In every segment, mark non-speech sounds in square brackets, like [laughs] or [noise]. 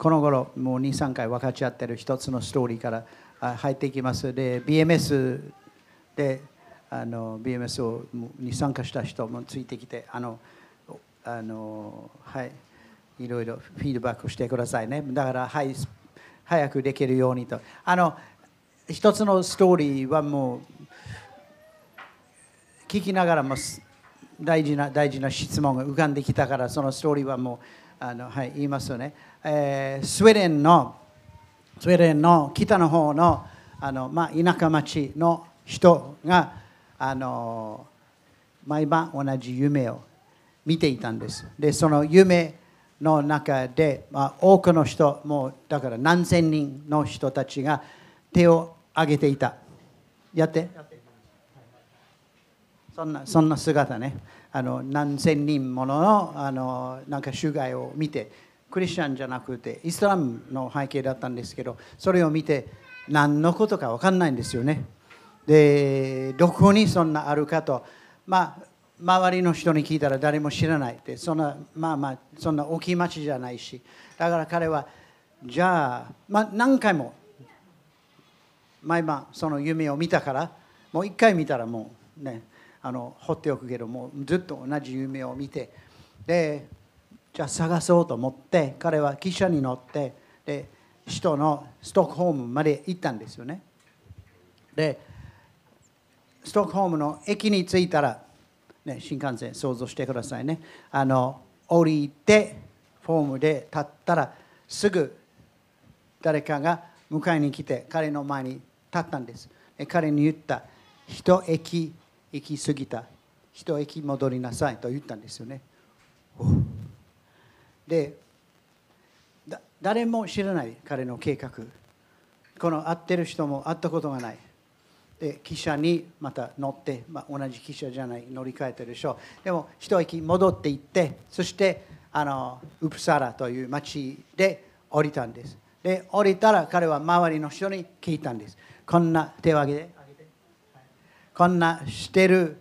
この頃もう23回分かち合ってる一つのストーリーから入っていきます。で BMS であの BMS をに参加した人もついてきてあのあのはいいろいろフィードバックしてくださいね。だからはい早くできるようにと。あの一つのストーリーはもう聞きながらも大事な大事な質問が浮かんできたからそのストーリーはもうあの、はい、言いますよね、えー、スウェーデンのスウェーデンの北の方のあの、まあ、田舎町の人があの毎晩同じ夢を見ていたんです。でその夢の中で、まあ、多くの人もうだから何千人の人たちが手を挙げていた。やって。そんなそんな姿ね。あの何千人もののあのなんか集会を見てクリスチャンじゃなくてイスラムの背景だったんですけどそれを見て何のことか分かんないんですよね。でどこにそんなあるかと。まあ周りの人に聞いたら誰も知らない。ってそんなまあまあそんな大きい町じゃないし。だから彼はじゃあ、まあ、何回も毎晩その夢を見たからもう一回見たらもうねあの放っておくけどもずっと同じ夢を見て。でじゃあ探そうと思って彼は汽車に乗ってで首都のストックホームまで行ったんですよね。でストックホームの駅に着いたら、ね、新幹線想像してくださいね。あの降りてフォームで立ったらすぐ誰かが迎えに来て彼の前に立ったんです。彼に言った一駅行き過ぎた。一駅戻りなさいと言ったんですよね。で誰も知らない彼の計画。この会ってる人も会ったことがない。で汽車にまた乗って、まあ、同じ汽車じゃない乗り換えてるでしょうでも一駅戻っていってそしてあのウプサラという町で降りたんです。で降りたら彼は周りの人に聞いたんです。こんな手を挙げて。こんなしてる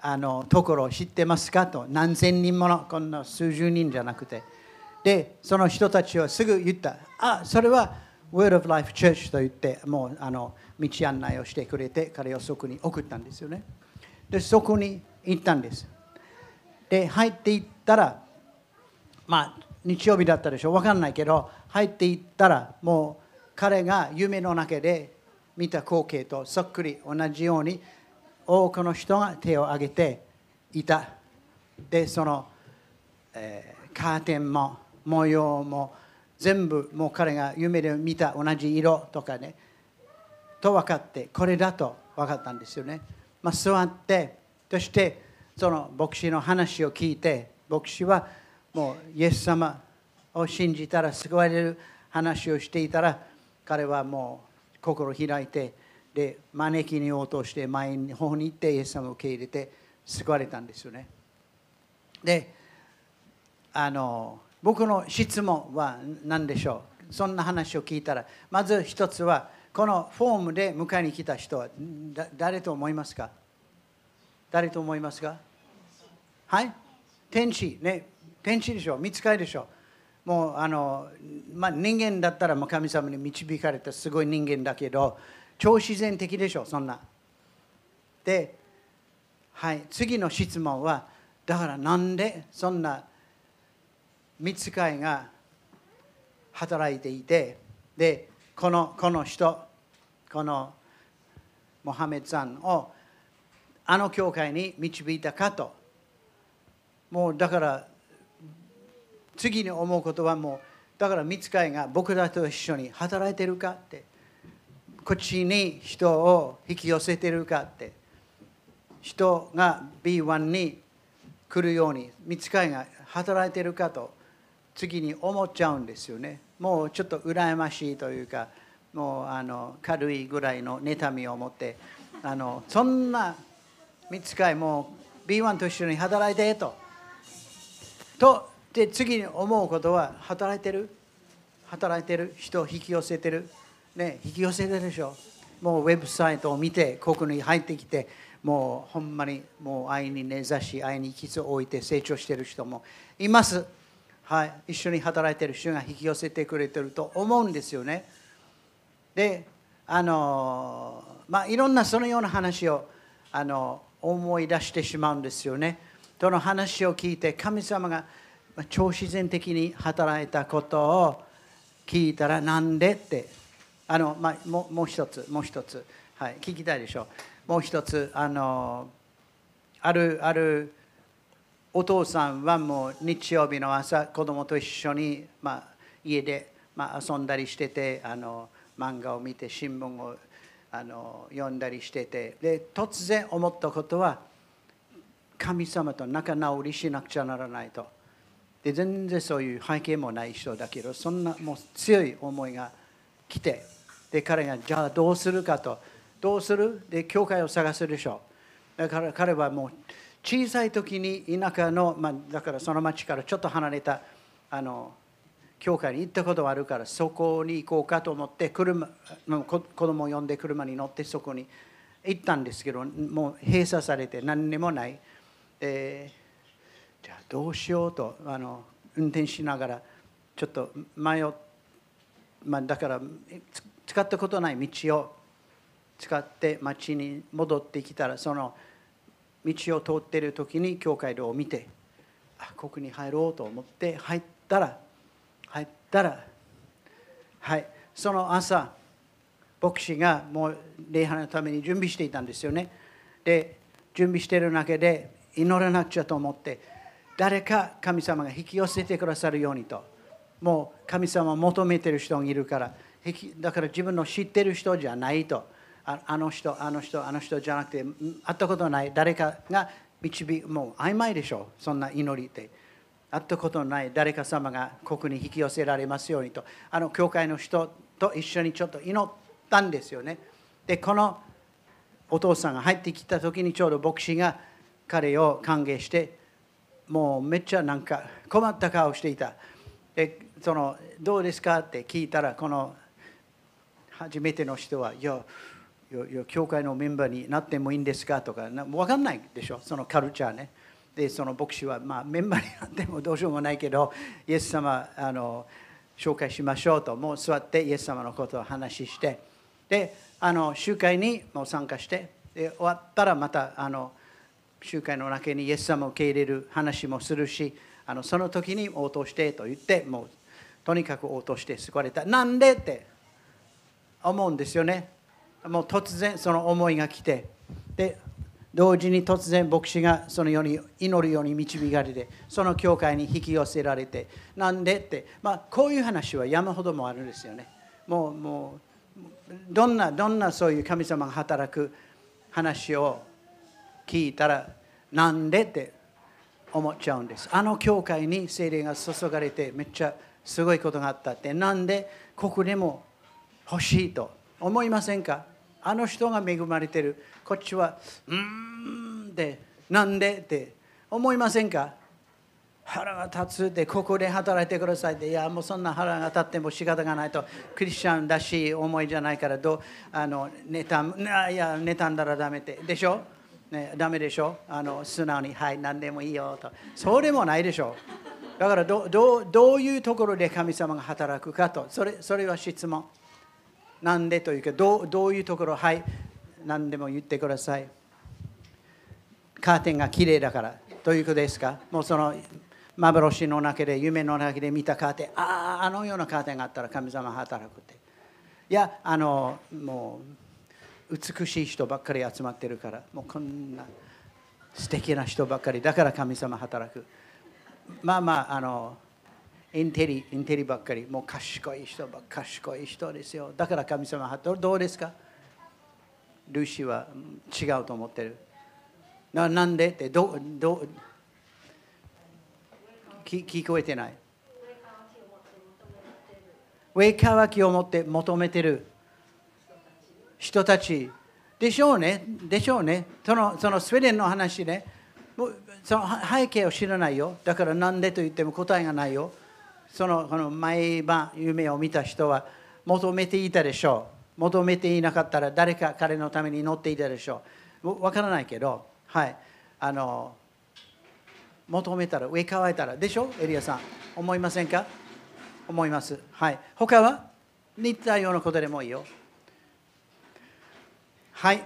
あのところを知ってますか？と。何千人ものこんな数十人じゃなくて。でその人たちはすぐ言ったあそれは Word of Life Church と言ってもうあの道案内をしてくれて彼をそこに送ったんですよね。でそこに行ったんです。で入っていったらまあ日曜日だったでしょ？う分かんないけど入っていったらもう彼が夢の中で見た光景とそっくり同じように多くの人が手を挙げていた。でその、えー、カーテンも模様も全部もう彼が夢で見た同じ色とかねと分かってこれだと分かったんですよね、まあ、座ってそしてその牧師の話を聞いて牧師はもうイエス様を信じたら救われる話をしていたら彼はもう心開いてで招きに応答して前の方に行ってイエス様を受け入れて救われたんですよね。であの僕の質問は何でしょう？そんな話を聞いたらまず一つはこのフォームで迎えに来た人は誰と思いますか？誰と思いますか？はい？天使ね。天使でしょ見つかりでしょもうあの、まあ、人間だったら神様に導かれたすごい人間だけど超自然的でしょそんな。で、はい、次の質問はだからなんでそんな見つかいが働いていてでこのこの人このモハメドさんをあの教会に導いたかと。もうだから次に思うことはもうだから見つかいが僕らと一緒に働いてるかって。こっちに人を引き寄せてるかって。人が B1 に来るように見つかいが働いてるかと。次に思っちゃうんですよね。もうちょっと羨ましいというかもうあの軽いぐらいの妬みを持ってあのそんな見つかいもう B1 と一緒に働いてと。とで次に思うことは働いてる？働いてる人を引き寄せてる？ね引き寄せてるでしょ。もうウェブサイトを見てここに入ってきてもうほんまにもう愛に根ざし愛に基礎を置いて成長してる人もいます。はい、一緒に働いてる人が引き寄せてくれてると思うんですよね。であのまあいろんなそのような話をあの思い出してしまうんですよね。その話を聞いて神様が超自然的に働いたことを聞いたらなんでって。あの、まあ、ももう一つもう一つ、はい、聞きたいでしょう。もう一つあのあるあるお父さんはもう日曜日の朝子供と一緒に、まあ、家で、まあ、遊んだりしててあの漫画を見て新聞をあの読んだりしてて。で突然思ったことは神様と仲直りしなくちゃならないと。で全然そういう背景もない人だけどそんなもう強い思いが来てで彼がじゃあどうするかと。どうする？で教会を探すでしょ。だから彼はもう小さい時に田舎の、まあ、だからその町からちょっと離れたあの教会に行ったことがあるからそこに行こうかと思って車子供を呼んで車に乗ってそこに行ったんですけどもう閉鎖されて何にもない、えー、じゃあどうしようとあの運転しながらちょっと迷っまあ、だから使ったことない道を使って町に戻ってきたらその道を通っている時に教会堂を見てあここに入ろうと思って入ったら入ったらはいその朝牧師がもう礼拝のために準備していたんですよね。で準備している中で祈らなくちゃと思って誰か神様が引き寄せてくださるようにともう神様を求めてる人がいるからだから自分の知ってる人じゃないと。あの人あの人あの人じゃなくて会ったことない誰かが導もう曖昧でしょそんな祈りって。会ったことない誰か様がここに引き寄せられますようにと。あの教会の人と一緒にちょっと祈ったんですよね。でこのお父さんが入ってきた時にちょうど牧師が彼を歓迎してもうめっちゃなんか困った顔していた。でそのどうですか？って聞いたらこの初めての人はいや教会のメンバーになってもいいんですかとか分かんないでしょそのカルチャーね。でその牧師は、まあ、メンバーになってもどうしようもないけどイエス様あの紹介しましょうともう座ってイエス様のことを話してであの集会にも参加してで終わったらまたあの集会の中にイエス様を受け入れる話もするしあのその時に応答してと言ってもうとにかく応答して救われた。なんでって思うんですよね。もう突然その思いが来てで同時に突然牧師がそのように祈るように導かれてその教会に引き寄せられてなんでってまあこういう話は山ほどもあるんですよね。もうもうどんなどんなそういう神様が働く話を聞いたらなんでって思っちゃうんです。あの教会に精霊が注がれてめっちゃすごいことがあったってなんでここでも欲しいと思いませんか？あの人が恵まれてる。こっちはうんでなんでって思いませんか？腹が立つってここで働いてください。っていやもうそんな腹が立っても仕方がないと。クリスチャンだしい思いじゃないからどうあの妬いや妬んだらダメって。でしょ？ね、ダメでしょ？あの素直に、はい、何でもいいよと。それもないでしょ？だからどどどういうところで神様が働くかと、それそれは質問。なんでというかどう、どういうところ、はい、何でも言ってください。カーテンが綺麗だからということですか？もうその幻の中で、夢の中で見たカーテン、ああ、あのようなカーテンがあったら神様働くって。いや、あの、もう。美しい人ばっかり集まってるからもうこんな素敵な人ばっかりだから神様働くまあまああのインテリインテリばっかり。もう賢い人ば賢い人ですよ。だから神様働くどうですか？ルーシーは違うと思ってる。ななんで？ってどど聞聞こえてない。上乾きを持って求めてる。人たち。でしょうね。でしょうね。そのそのスウェーデンの話ね。もうその背景を知らないよ。だからなんでと言っても答えがないよ。そのこの毎晩夢を見た人は求めていたでしょう。求めていなかったら誰か彼のために乗っていたでしょう。わからないけどはい。あの求めたら上乾いたらでしょ？エリアさん。思いませんか？思います。はい。他は？似たようなことでもいいよ。はい。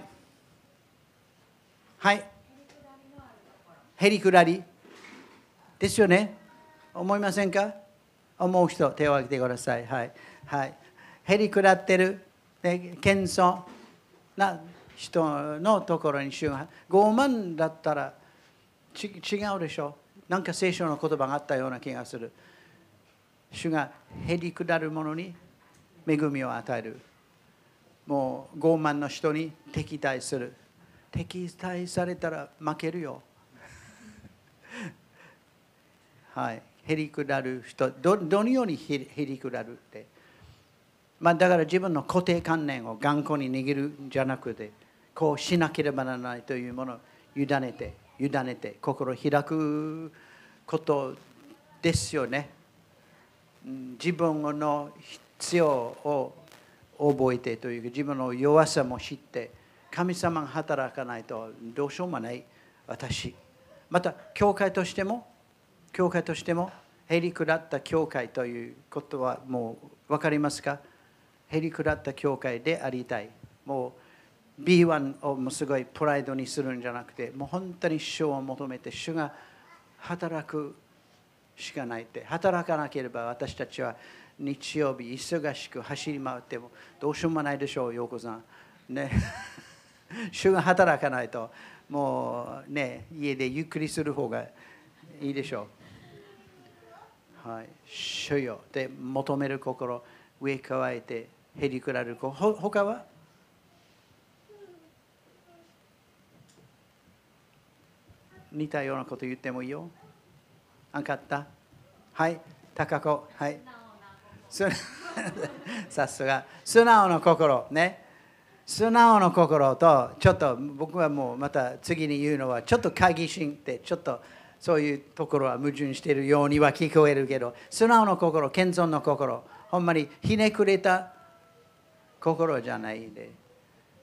はい。へりくらり。ですよね。思いませんか？思う人手を挙げてください。はい。はい。へりくらってる、謙遜な人のところに主が傲慢だったら違うでしょ。なんか聖書の言葉があったような気がする。主がへりくだる者に恵みを与える。もう傲慢の人に敵対する。敵対されたら負けるよ。[laughs] はい。へりくだる人どどのようにへりくだるって。まあだから自分の固定観念を頑固に握るんじゃなくてこうしなければならないというものを委ねて委ねて心を開くことですよね。自分の必要を覚えてというか自分の弱さも知って神様が働かないとどうしようもない私。また教会としても教会としてもへりくだった教会ということはもう分かりますか？へりくだった教会でありたい。もう B1 をもすごいプライドにするんじゃなくてもう本当に主を求めて主が働くしかないって。働かなければ私たちは日曜日忙しく走り回ってもどうしようもないでしょう陽子さん。ね。[laughs] 主が働かないともうね家でゆっくりする方がいいでしょう。はい主よで求める心上加えてへりくられるほ他は？似たようなこと言ってもいいよ。あかった？はい、高子。はい。[laughs] さすが。素直の心。ね。素直の心と、ちょっと僕はもうまた次に言うのは、ちょっと会議心ってちょっとそういうところは矛盾しているようには聞こえるけど、素直の心、謙遜の心、ほんまにひねくれた心じゃないで。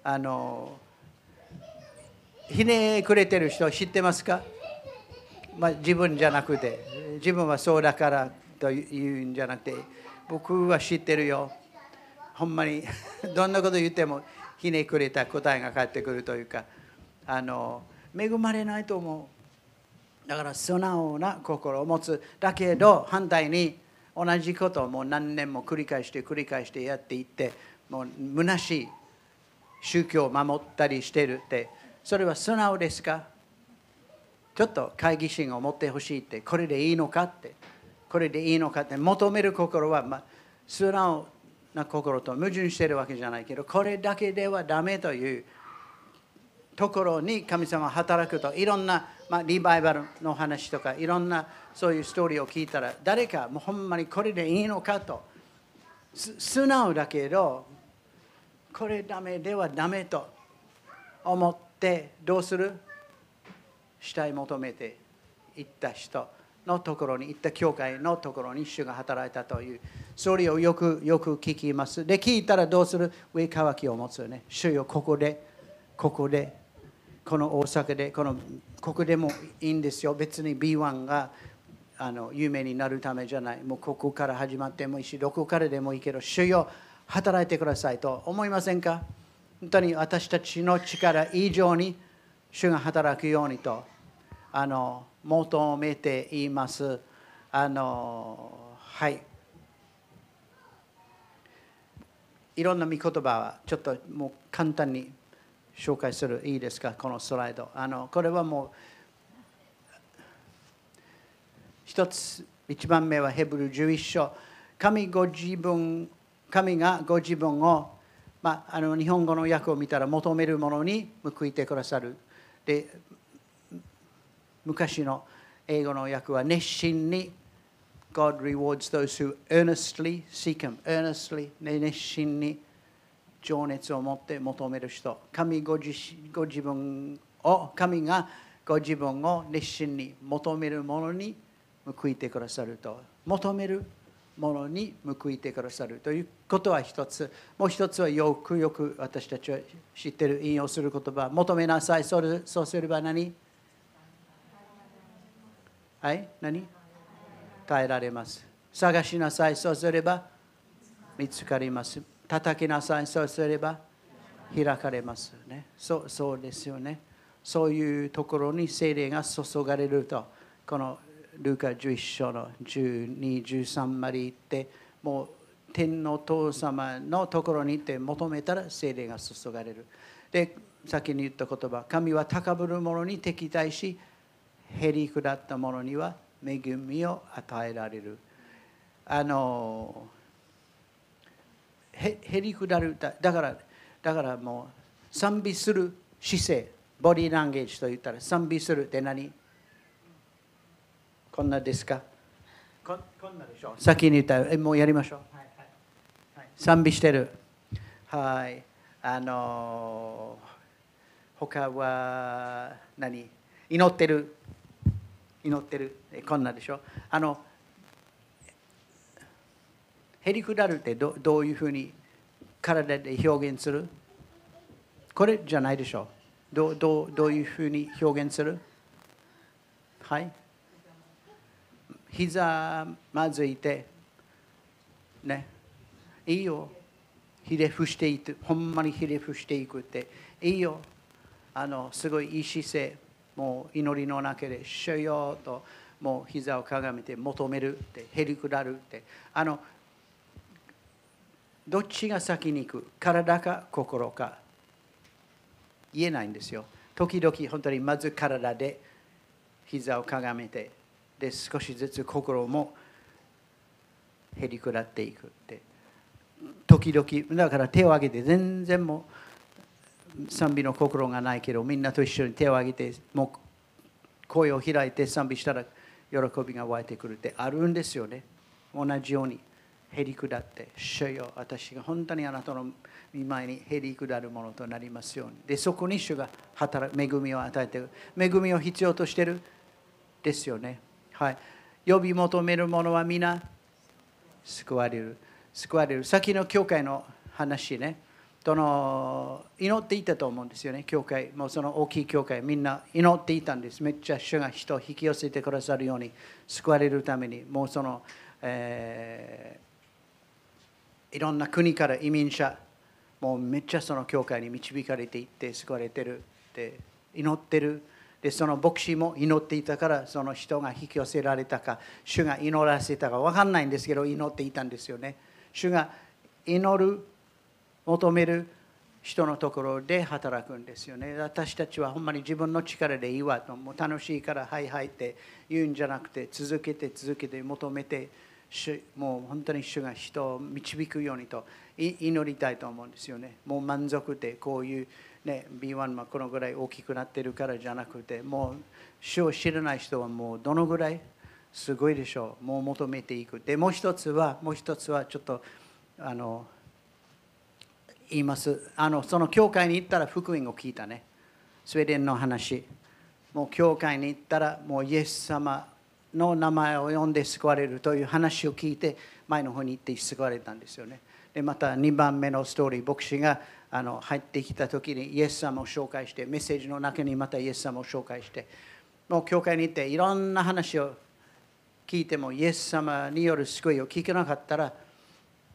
あの、ひねくれてる人知ってますか？まあ、自分じゃなくて。自分はそうだからというんじゃなくて僕は知ってるよ。ほんまに [laughs] どんなこと言ってもひねくれた答えが返ってくるというかあの恵まれないと思う。だから素直な心を持つだけど反対に同じことをもう何年も繰り返して繰り返してやっていってもう虚しい宗教を守ったりしてるってそれは素直ですか？ちょっと会議心を持ってほしいってこれでいいのかって。これでいいのかって求める心は、まあ、素直な心と矛盾してるわけじゃないけどこれだけではダメというところに神様は働くといろんな、まあ、リバイバルの話とかいろんなそういうストーリーを聞いたら誰かもうほんまにこれでいいのかと。素直だけどこれダメではダメと思ってどうする？死体求めて行った人のところに行った教会のところに主が働いたというそれをよくよく聞きます。で聞いたらどうする？上乾きを持つよね。主よここでここでこの大阪でこのここでもいいんですよ。別に B1 があの有名になるためじゃない。もうここから始まってもいいしどこからでもいいけど主よ働いてくださいと思いませんか？本当に私たちの力以上に主が働くようにとあの求めています。あのはい。いろんな見言葉はちょっともう簡単に紹介するいいですか？このスライド。あのこれはもう一つ一番目はヘブル11章。神ご自分神がご自分を、まあ、あの日本語の訳を見たら求めるものに報いてくださる。で昔の英語の訳は熱心に God rewards those who earnestly seek Him earnestly 熱心に情熱を持って求める人。神ご自ご自分を神がご自分を熱心に求めるものに報いてくださると。求めるものに報いてくださるということは一つ。もう一つはよくよく私たちは知ってる引用する言葉。求めなさい。そうすれば何？はい？何？変えられます。探しなさい。そうすれば見つかります。叩きなさい。そうすれば開かれますね。そうそうですよね。そういうところに精霊が注がれるとこのルカ11章の12、13まで行ってもう天の父様のところに行って求めたら精霊が注がれる。で先に言った言葉神は高ぶる者に敵対しへり下った者には恵みを与えられる。あのへり下るだからだからもう賛美する姿勢ボディーランゲージと言ったら賛美するって何？こんなですか？ここんなでしょ先に言ったらもうやりましょう、はいはいはい、賛美してる。はい。あの他は何？祈ってる。祈ってる。こんなでしょあのへりくだるってどどういうふうに体で表現する？これじゃないでしょどうどうどういうふうに表現する？はい。膝まずいてね。いいよ。ひれ伏していく。ほんまにひれ伏していくって。いいよ。あのすごいいい姿勢。もう祈りの中で「主よ」ともう膝をかがめて求めるって。へりくだるって。あのどっちが先に行く？体か心か？言えないんですよ。時々本当にまず体で膝をかがめてで少しずつ心もへりくだっていくって。時々だから手を挙げて全然もう賛美の心がないけどみんなと一緒に手を挙げてもう声を開いて賛美したら喜びが湧いてくるってあるんですよね。同じように。へり下って主よ私が本当にあなたの見舞いにへり下るものとなりますように。でそこに主が働く恵みを与えてる恵みを必要としてるですよね。はい。呼び求める者は皆救われる。救われる。先の教会の話ね。その祈っていたと思うんですよね。教会。もうその大きい教会みんな祈っていたんです。めっちゃ主が人を引き寄せてくださるように救われるために。もうその、えーいろんな国から移民者もうめっちゃその教会に導かれていって救われてるって祈ってる。でその牧師も祈っていたからその人が引き寄せられたか主が祈らせたか分かんないんですけど祈っていたんですよね。主が祈る求める人のところで働くんですよね。私たちはほんまに自分の力でいいわともう楽しいからはいはいって言うんじゃなくて続けて続けて求めて主もう本当に主が人を導くようにと祈りたいと思うんですよね。もう満足でこういう、ね、B1 はこのぐらい大きくなってるからじゃなくてもう主を知らない人はもうどのぐらいすごいでしょう。もう求めていく。でもう一つはもう一つはちょっとあの言います。あのその教会に行ったら福音を聞いたね。スウェーデンの話。もう教会に行ったらもうイエス様の名前を呼んで救われるという話を聞いて前の方に行って救われたんですよね。でまた2番目のストーリー牧師があの入ってきた時にイエス様を紹介してメッセージの中にまたイエス様を紹介してもう教会に行っていろんな話を聞いてもイエス様による救いを聞けなかったら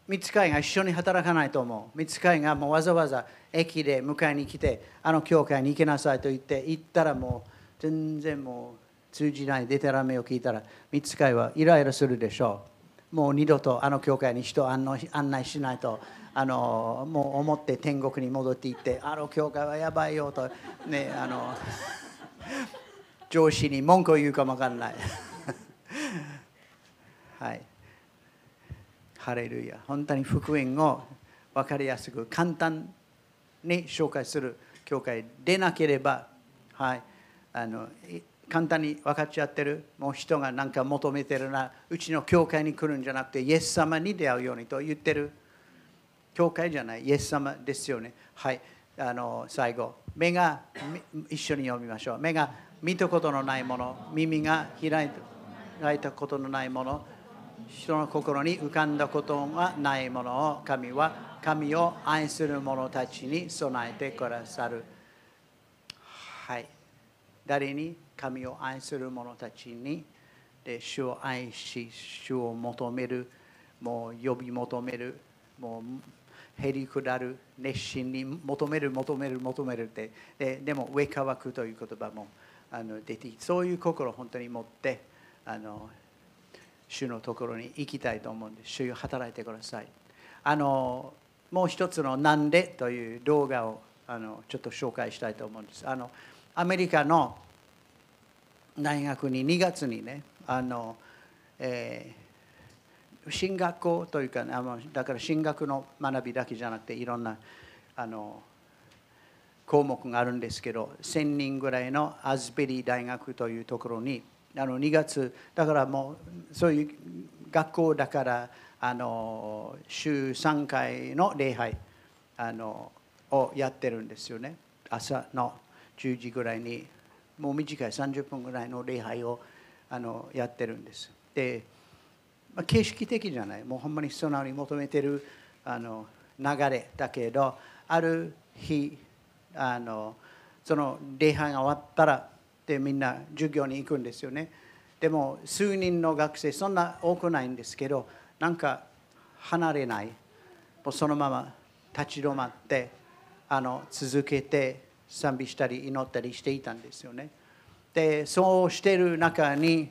見つかいが一緒に働かないと思う見つかいがもうわざわざ駅で迎えに来てあの教会に行けなさいと言って行ったらもう全然もう通じないデタラメを聞いたら見つかいはイライラするでしょう。もう二度とあの教会に人を案内しないとあのもう思って天国に戻っていってあの教会はやばいよとねあの上司に文句を言うかもわからない。はい。ハレルヤ。本当に福音を分かりやすく簡単に紹介する教会でなければはい。あの簡単に分かっちゃってる。もう人が何か求めてるな。うちの教会に来るんじゃなくてイエス様に出会うようにと言ってる。教会じゃない。イエス様ですよね。はい。あの最後。目が一緒に読みましょう。目が見たことのないもの。耳が開いたことのないもの。人の心に浮かんだことがないものを神は神を愛する者たちに備えてくださる。はい。誰に？神を愛する者たちにで主を愛し主を求めるもう呼び求めるもうへりくだる熱心に求める求める求めるってででも上乾くという言葉もあの出てそういう心を本当に持ってあの主のところに行きたいと思うんです主よ働いてくださいあのもう一つの「なんで?」という動画をあのちょっと紹介したいと思うんですあのアメリカの大学に2月にねあの、えー、進学校というか、あのだから進学の学びだけじゃなくていろんなあの項目があるんですけど1000人ぐらいのアズベリー大学というところにあの2月だからもうそういう学校だからあの週3回の礼拝あのをやってるんですよね。朝の10時ぐらいにもう短い30分ぐらいの礼拝をあのやってるんです。で、まあ、形式的じゃないもうほんまに素直に求めてるあの流れだけどある日あのその礼拝が終わったらでみんな授業に行くんですよね。でも数人の学生そんな多くないんですけどなんか離れないもうそのまま立ち止まってあの続けて賛美したり祈ったりしていたんですよね。でそうしてる中に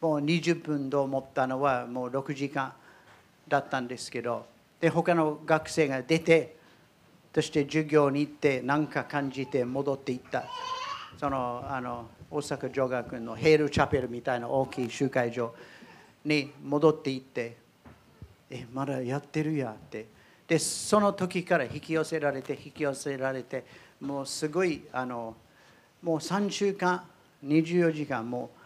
もう20分と思ったのはもう6時間だったんですけどで他の学生が出てそして授業に行って何か感じて戻っていったそのあの大阪女学のヘールチャペルみたいな大きい集会場に戻っていってえまだやってるやってでその時から引き寄せられて引き寄せられてもうすごいあのもう3週間24時間もう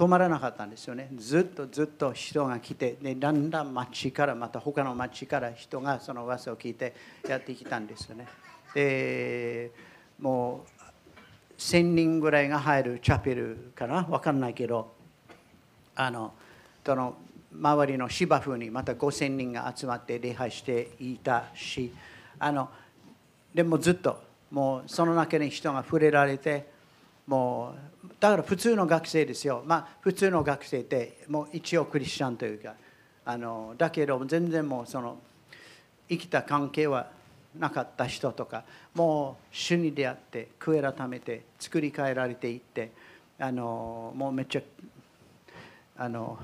止まらなかったんですよね。ずっとずっと人が来てでだんだん町からまた他の町から人がその噂を聞いてやってきたんですよね。でもう1000人ぐらいが入るチャペルかな？分かんないけどあのその周りの芝生にまた5000人が集まって礼拝していたしあのでもずっともうその中に人が触れられてもうだから普通の学生ですよ。まあ普通の学生ってもう一応クリスチャンというかあのだけど全然もうその生きた関係はなかった人とかもう主に出会って悔い改めて作り変えられていってあのもうめっちゃあの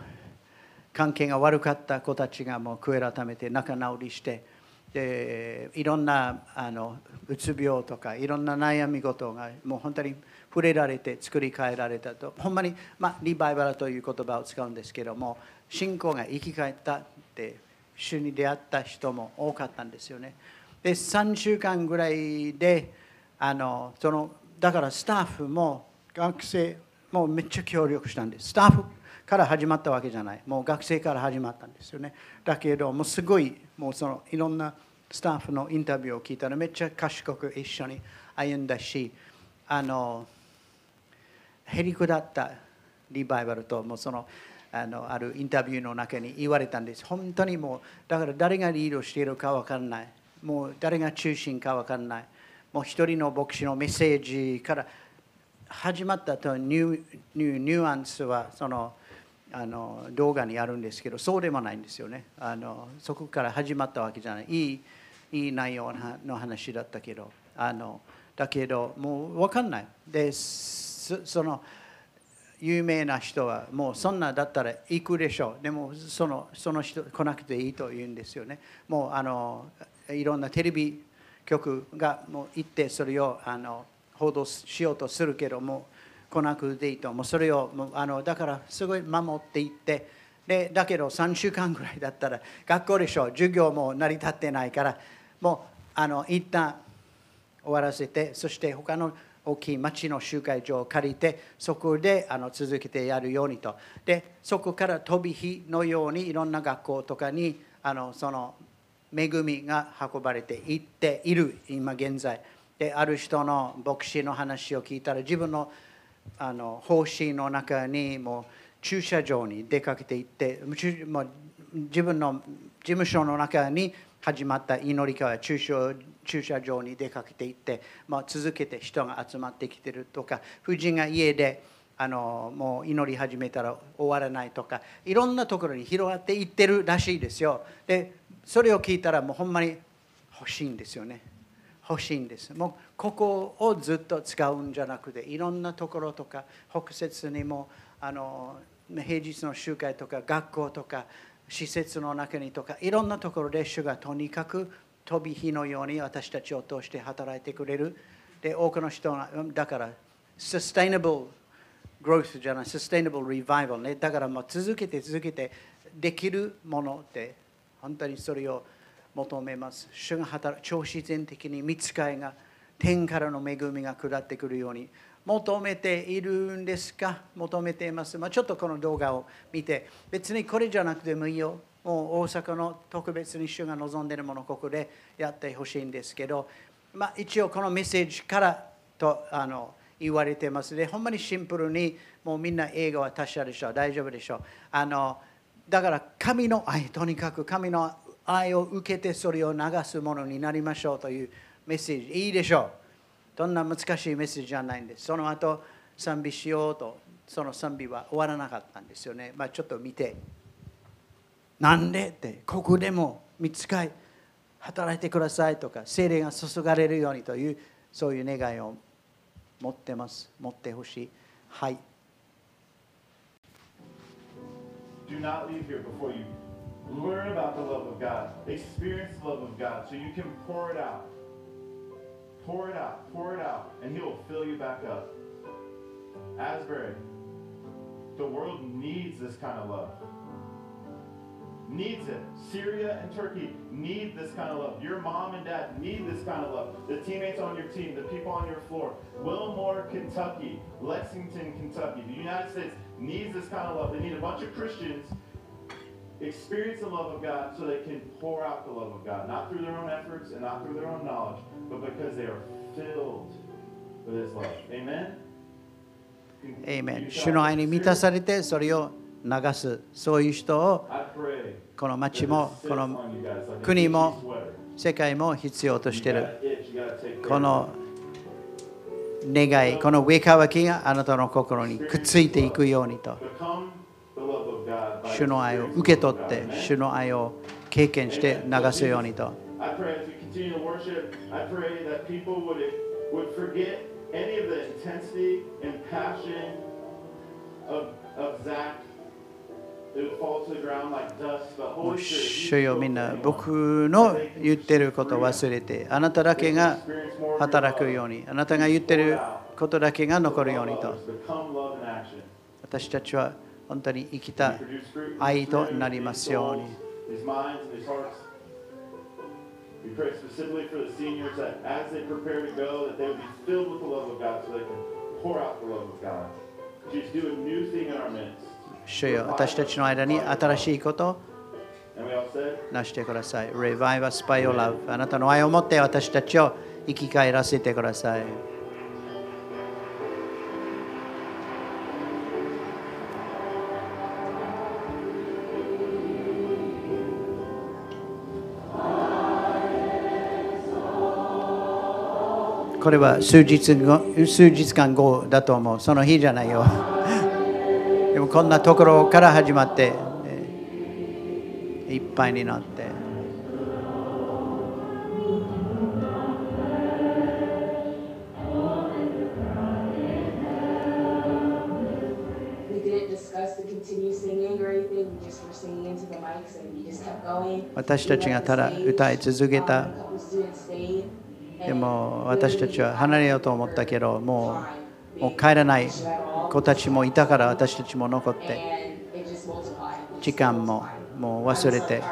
関係が悪かった子たちがもう悔い改めて仲直りしてでいろんなあのうつ病とかいろんな悩み事がもう本当に触れられて作り変えられたとほんまに、まあ、リバイバルという言葉を使うんですけども信仰が生き返ったって主に出会った人も多かったんですよね。で3週間ぐらいであのそのだからスタッフも学生もめっちゃ協力したんですスタッフから始まったわけじゃない。もう学生から始まったんですよね。だけどもうすごいもうそのいろんなスタッフのインタビューを聞いたらめっちゃ賢く一緒に歩んだしあのへりくだったリバイバルともうそのあのあるインタビューの中に言われたんです。本当にもうだから誰がリードしているか分からない。もう誰が中心か分からない。もう一人の牧師のメッセージから始まったとニュニュニュアンスはそのあの動画にあるんですけどそうでもないんですよね。あのそこから始まったわけじゃない。いいいい内容の話だったけど。あのだけどもう分かんない。でその有名な人はもうそんなだったら行くでしょう。でもそのその人来なくていいと言うんですよね。もうあのいろんなテレビ局がもう行ってそれをあの報道しようとするけども来なくていいともう。それをあのだからすごい守っていって。でだけど3週間ぐらいだったら学校でしょ授業も成り立ってないからもうあの一旦終わらせてそして他の大きい町の集会場を借りてそこであの続けてやるようにと。でそこから飛び火のようにいろんな学校とかにあのその恵みが運ばれていっている今現在。である人の牧師の話を聞いたら自分のあの方針の中にも駐車場に出かけていってもう自分の事務所の中に始まった祈りから駐車駐車場に出かけていって、まあ、続けて人が集まってきてるとか夫人が家であのもう祈り始めたら終わらないとかいろんなところに広がっていってるらしいですよ。でそれを聞いたらもうほんまに欲しいんですよね。欲しいんです。もうここをずっと使うんじゃなくていろんなところとか北節にもあの平日の集会とか学校とか施設の中にとかいろんなところで主がとにかく飛び火のように私たちを通して働いてくれる。で多くの人がだから sustainable growth じゃない sustainable revival ね。だからもう続けて続けてできるものって本当にそれを求めます。主が働く超自然的に見つかいが天からの恵みが下ってくるように求めているんですか？求めています、まあ、ちょっとこの動画を見て別にこれじゃなくてもいいよ。もう大阪の特別に主が望んでいるものここでやってほしいんですけど、まあ、一応このメッセージからとあの言われてます。でほんまにシンプルにもうみんな英語は達者でしょう。大丈夫でしょう。あのだから神の愛とにかく神の愛を受けてそれを流すものになりましょうというメッセージ。いいでしょう。どんな難しいメッセージじゃないんです。その後賛美しようとその賛美は終わらなかったんですよね。まあちょっと見て。なんでって。ここでも見つかい働いてくださいとか。精霊が注がれるようにというそういう願いを持ってます。持ってほしい。はい。Do not leave here before you learn about the love of God, experience the love of God, so you can pour it out. Pour it out, pour it out, and He will fill you back up. Asbury, the world needs this kind of love. Needs it. Syria and Turkey need this kind of love. Your mom and dad need this kind of love. The teammates on your team, the people on your floor. Wilmore, Kentucky, Lexington, Kentucky. The United States needs this kind of love. They need a bunch of Christians experience the love of God so they can pour out the love of God, not through their own efforts and not through their own knowledge, but because they are filled with His love. Amen? エイメン主の愛に満たされてそれを流すそういう人をこの町もこの国も.世界も必要としているこの.願いこの上乾きがあなたの心にくっついていくようにと Become the love of God by 主の愛を受け取って主の愛を経験して流すようにと。主よみんな僕の言ってること忘れてあなただけが働くようにあなたが言ってることだけが残るようにと。私たちは本当に生きた愛となりますように. We pray specifically for the seniors that as they prepare to go, that they would be filled with the love of God so they can pour out the love of God. Jesus, do a new thing in our midst. 主よ私たちの間に新しいことをなしてください Revive us by your love あなたの愛を持って私たちを生き返らせてくださいこれは数日,後数日間後だと思う。その日じゃないよ。[laughs] でもこんなところから始まって、いっぱいになって。私たちがただ歌い続けた。も私たちは離れようと思ったけどもう,帰らない子たちもいたから私たちも残って時間ももう忘れて。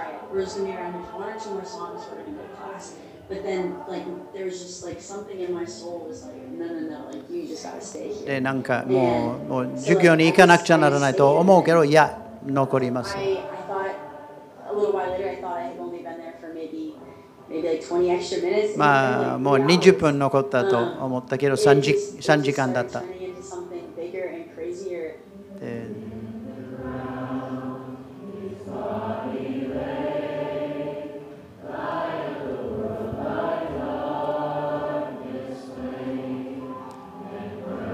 でなんかもう,もう授業に行かなくちゃならないと思うけどいや残ります。まあもう20分残ったと思ったけど3時 ,3 時間だった。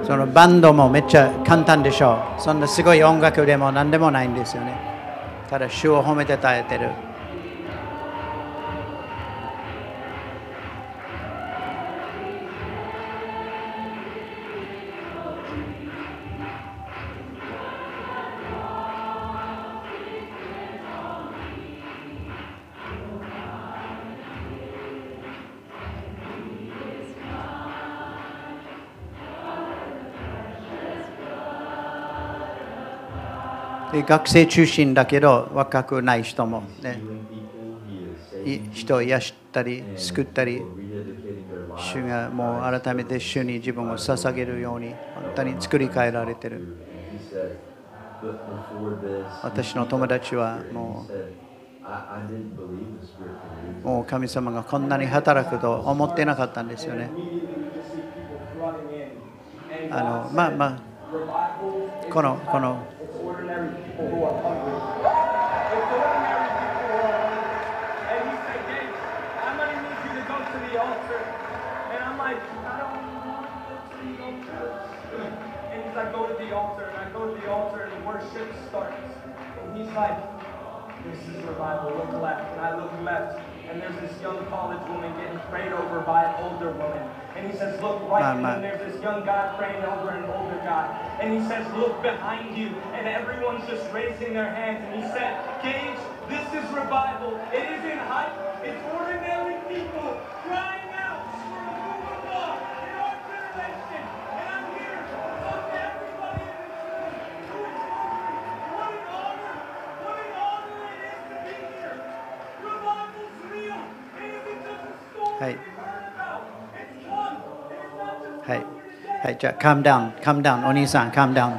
そのバンドもめっちゃ簡単でしょう。そんなすごい音楽でも何でもないんですよね。ただ、主を褒めて耐えてる。学生中心だけど若くない人も、ね、人を癒したり救ったり主がもう改めて主に自分を捧げるように本当に作り変えられてる。私の友達はもう神様がこんなに働くと思ってなかったんですよね。あのまあまあこのこの people who are hungry. Ordinary people who are hungry. And he said, Gabe, I'm going to need you to go to the altar. And I'm like, I don't want to go to the altar. And he's like, go to the altar. And I go to the altar and worship starts. And he's like, this is revival. Look left. And I look left. And there's this young college woman getting prayed over by an older woman. And he says, look right. And there's this young guy praying over an older guy. And he says, look behind you. And everyone's just raising their hands. And he said, Gage, this is revival. It isn't hype. It's はい。はいじゃあ calm down calm down お兄さん calm down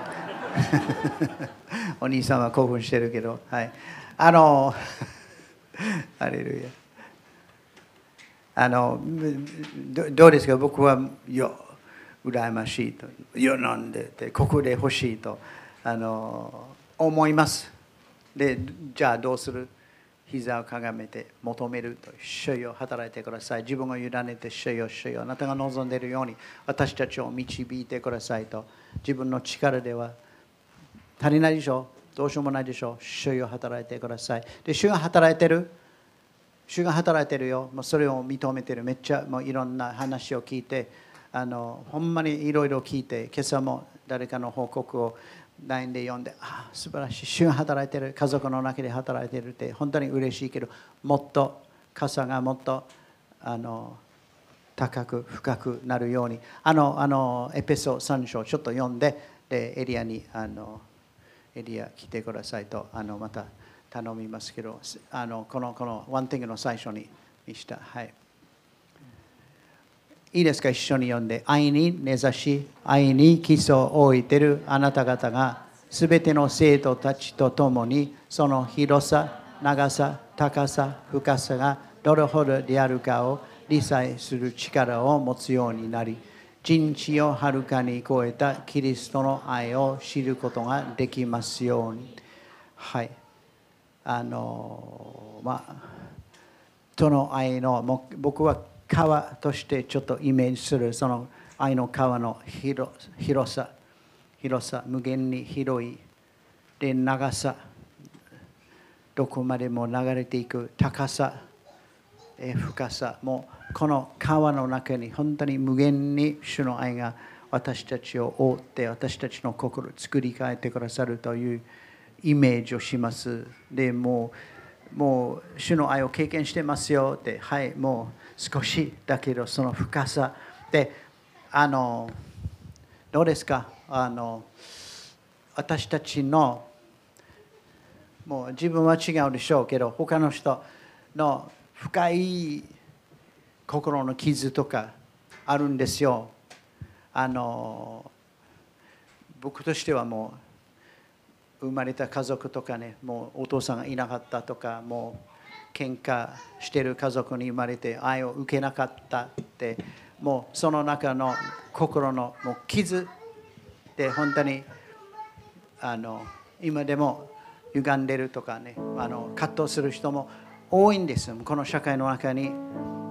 [laughs] お兄さんは興奮してるけど。はい。あの [laughs] アレルヤ。あのどどうですか？僕はよ羨ましいと。よなんでってここで欲しいと。あの思います。でじゃあどうする？膝をかがめて求めると主よ働いてください。自分を委ねて主よ主よあなたが望んでいるように私たちを導いてくださいと自分の力では足りないでしょう。どうしようもないでしょう。主よ働いてください。で主が働いてる主が働いてるよ、もうそれを認めてる、めっちゃもういろんな話を聞いて、あのほんまにいろいろ聞いて、今朝も誰かの報告を LINE で読んで、ああ、素晴らしい、主が働いてる、家族の中で働いてるって、本当に嬉しいけど、もっと傘がもっとあの高く深くなるように、あのあのエペソ3章ちょっと読んで、でエリアにあのエリア来てくださいと、あのまた頼みますけど、あのこのこのワンティングの最初に見した。はい。いいですか、一緒に読んで。愛に根ざし、愛に基礎を置いてるあなた方が、すべての生徒たちと共に、その広さ、長さ、高さ、深さがどれほどであるかを理解する力を持つようになり、人知をはるかに超えたキリストの愛を知ることができますように。はい。あの、まあ、その愛の僕は川としてちょっとイメージするその愛の川の広広さ広さ無限に広いで長さどこまでも流れていく高さ深さもこの川の中に本当に無限に主の愛が私たちを覆って私たちの心を作り変えてくださるというイメージをしますでもうもう主の愛を経験してますよってはいもう少しだけどその深さ。であのどうですか？あの私たちのもう自分は違うでしょうけど他の人の深い心の傷とかあるんですよ。あの僕としてはもう生まれた家族とかねもうお父さんがいなかったとかもう喧嘩してる家族に生まれて愛を受けなかったってもうその中の心のもう傷で本当にあの今でも歪んでるとかねあの葛藤する人も多いんですこの社会の中に。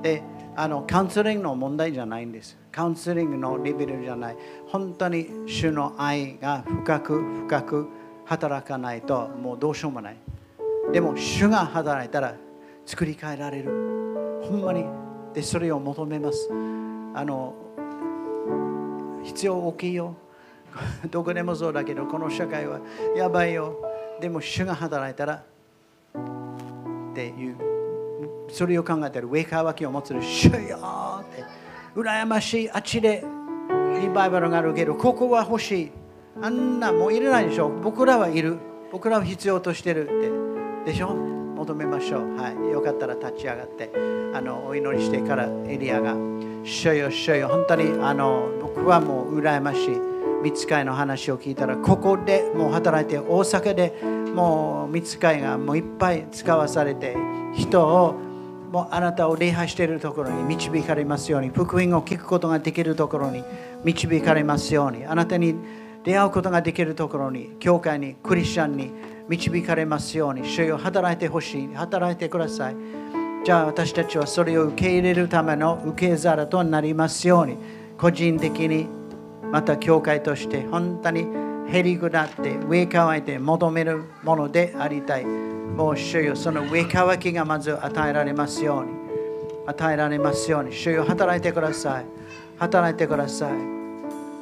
であのカウンセリングの問題じゃないんです。カウンセリングのレベルじゃない。本当に主の愛が深く深く働かないともうどうしようもない。でも主が働いたら作り変えられる。ほんまに。で、それを求めます。あの必要大きいよ。[laughs] どこでもそうだけど、この社会はやばいよ。でも主が働いたらっていうそれを考えてる上川きを持つる主よって羨ましいあっちでリバイバルがあるけどここは欲しいあんなもういらないでしょ僕らはいる僕らは必要としてるってでしょ求めましょうはいよかったら立ち上がってあのお祈りしてからエリアが主よ主よ本当にあの僕はもう羨ましい見つかいの話を聞いたらここでもう働いて大阪でもう見つかいがもういっぱい使わされて人をもうあなたを礼拝しているところに導かれますように福音を聞くことができるところに導かれますようにあなたに出会うことができるところに教会にクリスチャンに導かれますように主よ働いてほしい。働いてください。じゃあ私たちはそれを受け入れるための受け皿となりますように個人的にまた教会として本当にへりくだって上乾いて求めるものでありたい。もう主よその上乾きがまず与えられますように与えられますように主よ働いてください。働いてください。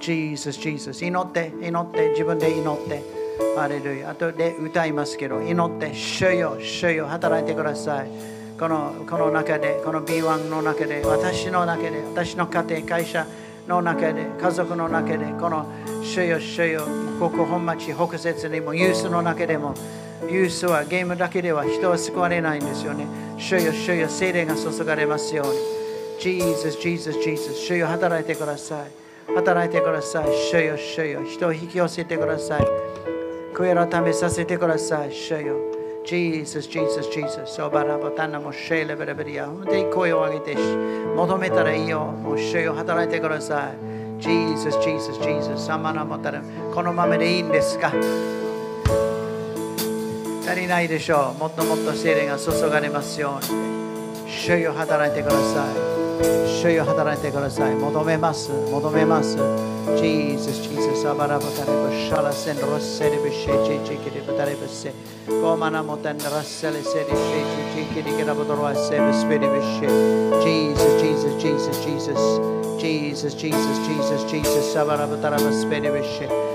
Jesus, Jesus 祈って祈って自分で祈って。ハレルヤ後で歌いますけど祈って主よ主よ働いてください。このこの中でこの B1 の中で私の中で私の家庭会社の中で家族の中でこの主よ主よここ本町北節にもユースの中でもユースはゲームだけでは人は救われないんですよね。主よ主よ精霊が注がれますように。Jesus, Jesus, Jesus 主よ働いてください。働いてください。主よ主よ人を引き寄せてください。悔い改めさせてください主よ。Jesus, Jesus, Jesus. ソバラボタナもシェイレベレベリア本当に声を上げて求めたらいいよ。もう主よ働いてください。Jesus, Jesus, Jesus. 様のもたらこのままでいいんですか足りないでしょう。もっともっと精霊が注がれますように。主よ働いてください。主よ働いてください。求めます。求めます。Jesus, Jesus アバラバタレブシャラセンロッセリブシェチェチェキリブタレブセゴマナモテンラッセリセリシェチェチェキリギラブドロアセブスピリブシェ。Jesus, Jesus, Jesus, Jesus. Jesus, Jesus, Jesus, Jesus アバラバタラバスピリブシェ